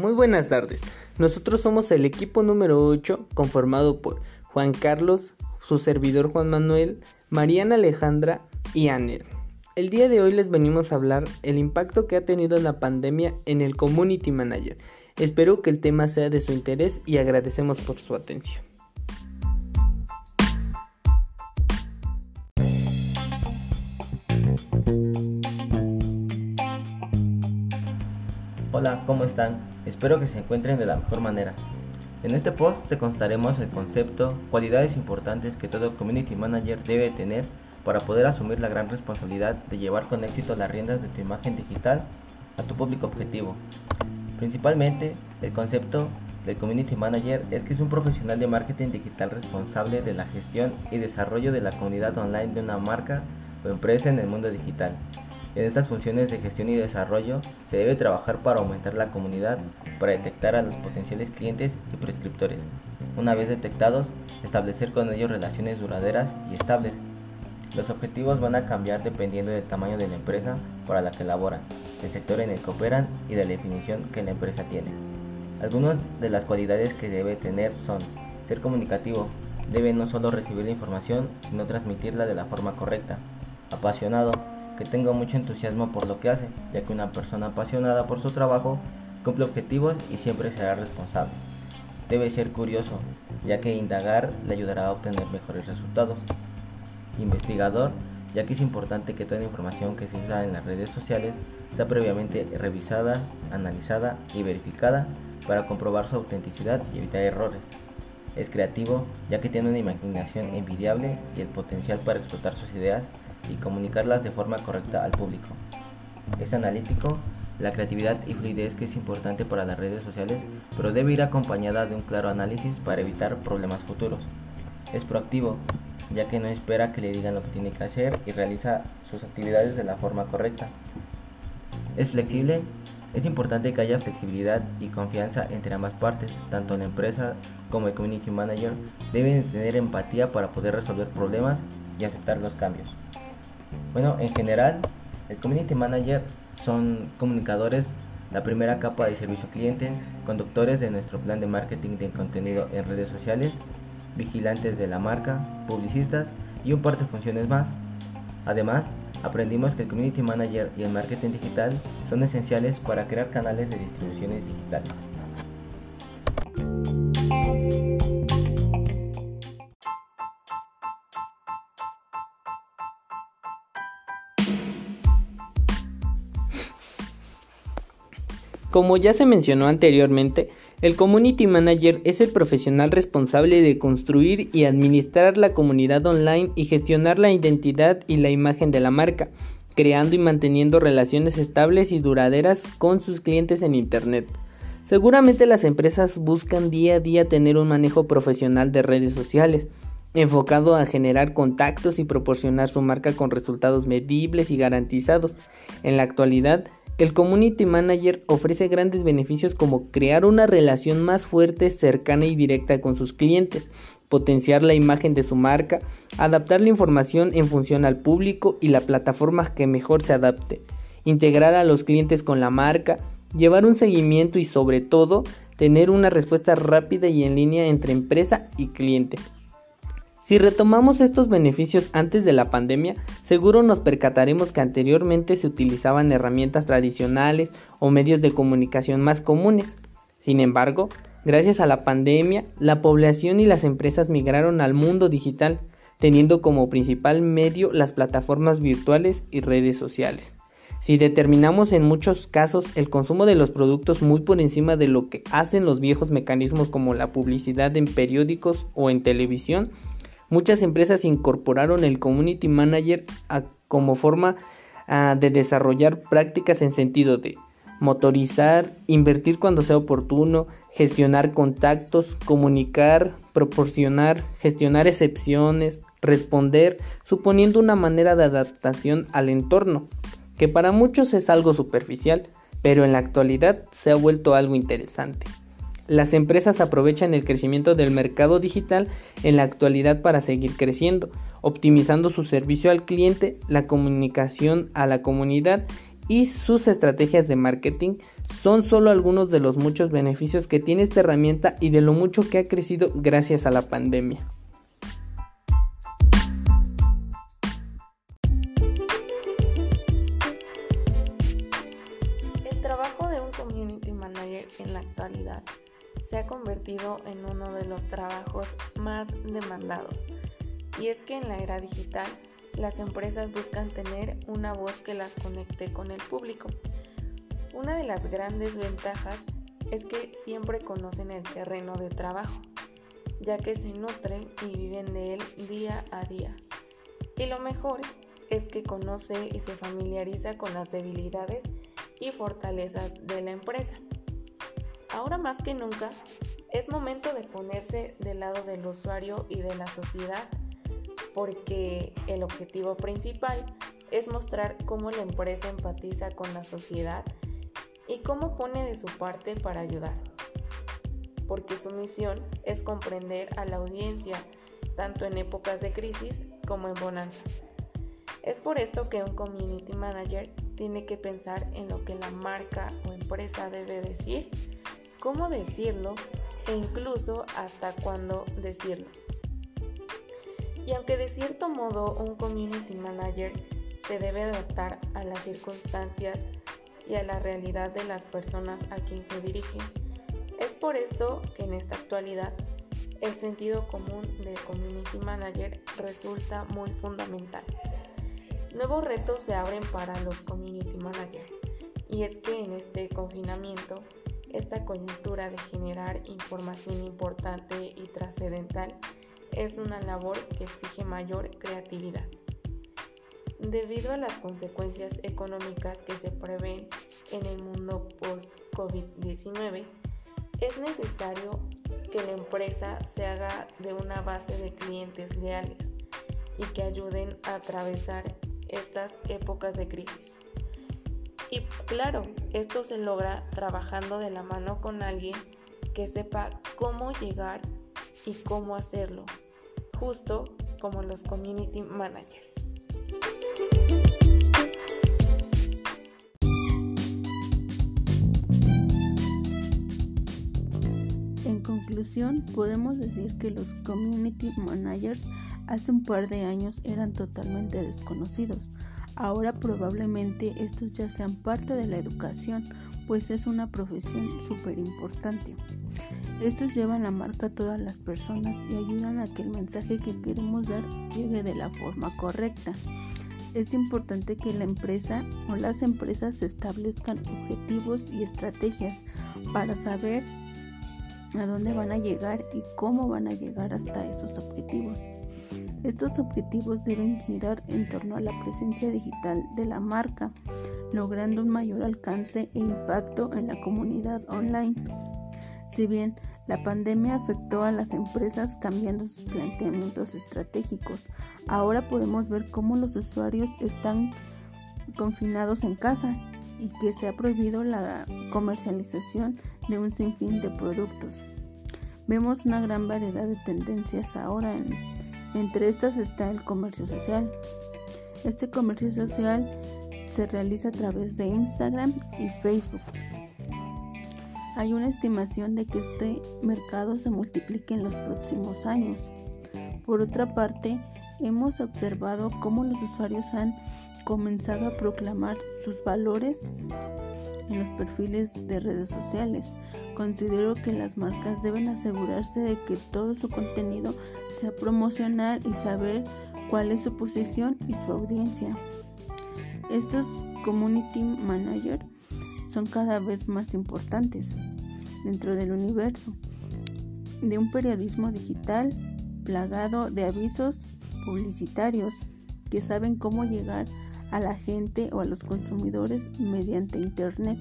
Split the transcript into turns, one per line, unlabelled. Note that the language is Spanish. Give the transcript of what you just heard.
Muy buenas tardes. Nosotros somos el equipo número 8 conformado por Juan Carlos, su servidor Juan Manuel, Mariana Alejandra y Anel. El día de hoy les venimos a hablar el impacto que ha tenido la pandemia en el Community Manager. Espero que el tema sea de su interés y agradecemos por su atención.
Hola, ¿cómo están? Espero que se encuentren de la mejor manera. En este post te constaremos el concepto, cualidades importantes que todo Community Manager debe tener para poder asumir la gran responsabilidad de llevar con éxito las riendas de tu imagen digital a tu público objetivo. Principalmente, el concepto del Community Manager es que es un profesional de marketing digital responsable de la gestión y desarrollo de la comunidad online de una marca o empresa en el mundo digital. En estas funciones de gestión y desarrollo se debe trabajar para aumentar la comunidad, para detectar a los potenciales clientes y prescriptores. Una vez detectados, establecer con ellos relaciones duraderas y estables. Los objetivos van a cambiar dependiendo del tamaño de la empresa para la que laboran, el sector en el que operan y de la definición que la empresa tiene. Algunas de las cualidades que debe tener son ser comunicativo, debe no solo recibir la información, sino transmitirla de la forma correcta. Apasionado, que tenga mucho entusiasmo por lo que hace, ya que una persona apasionada por su trabajo cumple objetivos y siempre será responsable. Debe ser curioso, ya que indagar le ayudará a obtener mejores resultados. Investigador, ya que es importante que toda la información que se usa en las redes sociales sea previamente revisada, analizada y verificada para comprobar su autenticidad y evitar errores. Es creativo, ya que tiene una imaginación envidiable y el potencial para explotar sus ideas y comunicarlas de forma correcta al público. Es analítico, la creatividad y fluidez que es importante para las redes sociales, pero debe ir acompañada de un claro análisis para evitar problemas futuros. Es proactivo, ya que no espera que le digan lo que tiene que hacer y realiza sus actividades de la forma correcta. Es flexible, es importante que haya flexibilidad y confianza entre ambas partes, tanto la empresa como el community manager deben tener empatía para poder resolver problemas y aceptar los cambios. Bueno, en general, el Community Manager son comunicadores, la primera capa de servicio a clientes, conductores de nuestro plan de marketing de contenido en redes sociales, vigilantes de la marca, publicistas y un par de funciones más. Además, aprendimos que el Community Manager y el marketing digital son esenciales para crear canales de distribuciones digitales.
Como ya se mencionó anteriormente, el Community Manager es el profesional responsable de construir y administrar la comunidad online y gestionar la identidad y la imagen de la marca, creando y manteniendo relaciones estables y duraderas con sus clientes en Internet. Seguramente las empresas buscan día a día tener un manejo profesional de redes sociales, enfocado a generar contactos y proporcionar su marca con resultados medibles y garantizados. En la actualidad, el Community Manager ofrece grandes beneficios como crear una relación más fuerte, cercana y directa con sus clientes, potenciar la imagen de su marca, adaptar la información en función al público y la plataforma que mejor se adapte, integrar a los clientes con la marca, llevar un seguimiento y sobre todo tener una respuesta rápida y en línea entre empresa y cliente. Si retomamos estos beneficios antes de la pandemia, seguro nos percataremos que anteriormente se utilizaban herramientas tradicionales o medios de comunicación más comunes. Sin embargo, gracias a la pandemia, la población y las empresas migraron al mundo digital, teniendo como principal medio las plataformas virtuales y redes sociales. Si determinamos en muchos casos el consumo de los productos muy por encima de lo que hacen los viejos mecanismos como la publicidad en periódicos o en televisión, Muchas empresas incorporaron el Community Manager como forma de desarrollar prácticas en sentido de motorizar, invertir cuando sea oportuno, gestionar contactos, comunicar, proporcionar, gestionar excepciones, responder, suponiendo una manera de adaptación al entorno, que para muchos es algo superficial, pero en la actualidad se ha vuelto algo interesante. Las empresas aprovechan el crecimiento del mercado digital en la actualidad para seguir creciendo, optimizando su servicio al cliente, la comunicación a la comunidad y sus estrategias de marketing son solo algunos de los muchos beneficios que tiene esta herramienta y de lo mucho que ha crecido gracias a la pandemia.
En uno de los trabajos más demandados. Y es que en la era digital las empresas buscan tener una voz que las conecte con el público. Una de las grandes ventajas es que siempre conocen el terreno de trabajo, ya que se nutren y viven de él día a día. Y lo mejor es que conoce y se familiariza con las debilidades y fortalezas de la empresa. Ahora más que nunca, es momento de ponerse del lado del usuario y de la sociedad porque el objetivo principal es mostrar cómo la empresa empatiza con la sociedad y cómo pone de su parte para ayudar. Porque su misión es comprender a la audiencia tanto en épocas de crisis como en bonanza. Es por esto que un community manager tiene que pensar en lo que la marca o empresa debe decir, cómo decirlo e incluso hasta cuándo decirlo. Y aunque de cierto modo un community manager se debe adaptar a las circunstancias y a la realidad de las personas a quien se dirige, es por esto que en esta actualidad el sentido común del community manager resulta muy fundamental. Nuevos retos se abren para los community managers y es que en este confinamiento, esta coyuntura de generar información importante y trascendental es una labor que exige mayor creatividad. Debido a las consecuencias económicas que se prevén en el mundo post-COVID-19, es necesario que la empresa se haga de una base de clientes leales y que ayuden a atravesar estas épocas de crisis. Y claro, esto se logra trabajando de la mano con alguien que sepa cómo llegar y cómo hacerlo, justo como los community managers.
En conclusión, podemos decir que los community managers hace un par de años eran totalmente desconocidos. Ahora probablemente estos ya sean parte de la educación, pues es una profesión súper importante. Estos llevan la marca a todas las personas y ayudan a que el mensaje que queremos dar llegue de la forma correcta. Es importante que la empresa o las empresas establezcan objetivos y estrategias para saber a dónde van a llegar y cómo van a llegar hasta esos objetivos. Estos objetivos deben girar en torno a la presencia digital de la marca, logrando un mayor alcance e impacto en la comunidad online. Si bien la pandemia afectó a las empresas cambiando sus planteamientos estratégicos. Ahora podemos ver cómo los usuarios están confinados en casa y que se ha prohibido la comercialización de un sinfín de productos. Vemos una gran variedad de tendencias ahora. Entre estas está el comercio social. Este comercio social se realiza a través de Instagram y Facebook. Hay una estimación de que este mercado se multiplique en los próximos años. Por otra parte, hemos observado cómo los usuarios han comenzado a proclamar sus valores en los perfiles de redes sociales. Considero que las marcas deben asegurarse de que todo su contenido sea promocional y saber cuál es su posición y su audiencia. Estos community managers son cada vez más importantes dentro del universo de un periodismo digital plagado de avisos publicitarios que saben cómo llegar a la gente o a los consumidores mediante Internet.